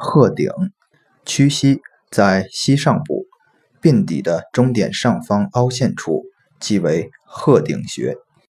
鹤顶屈膝在膝上部并底的中点上方凹陷处即为鹤顶穴。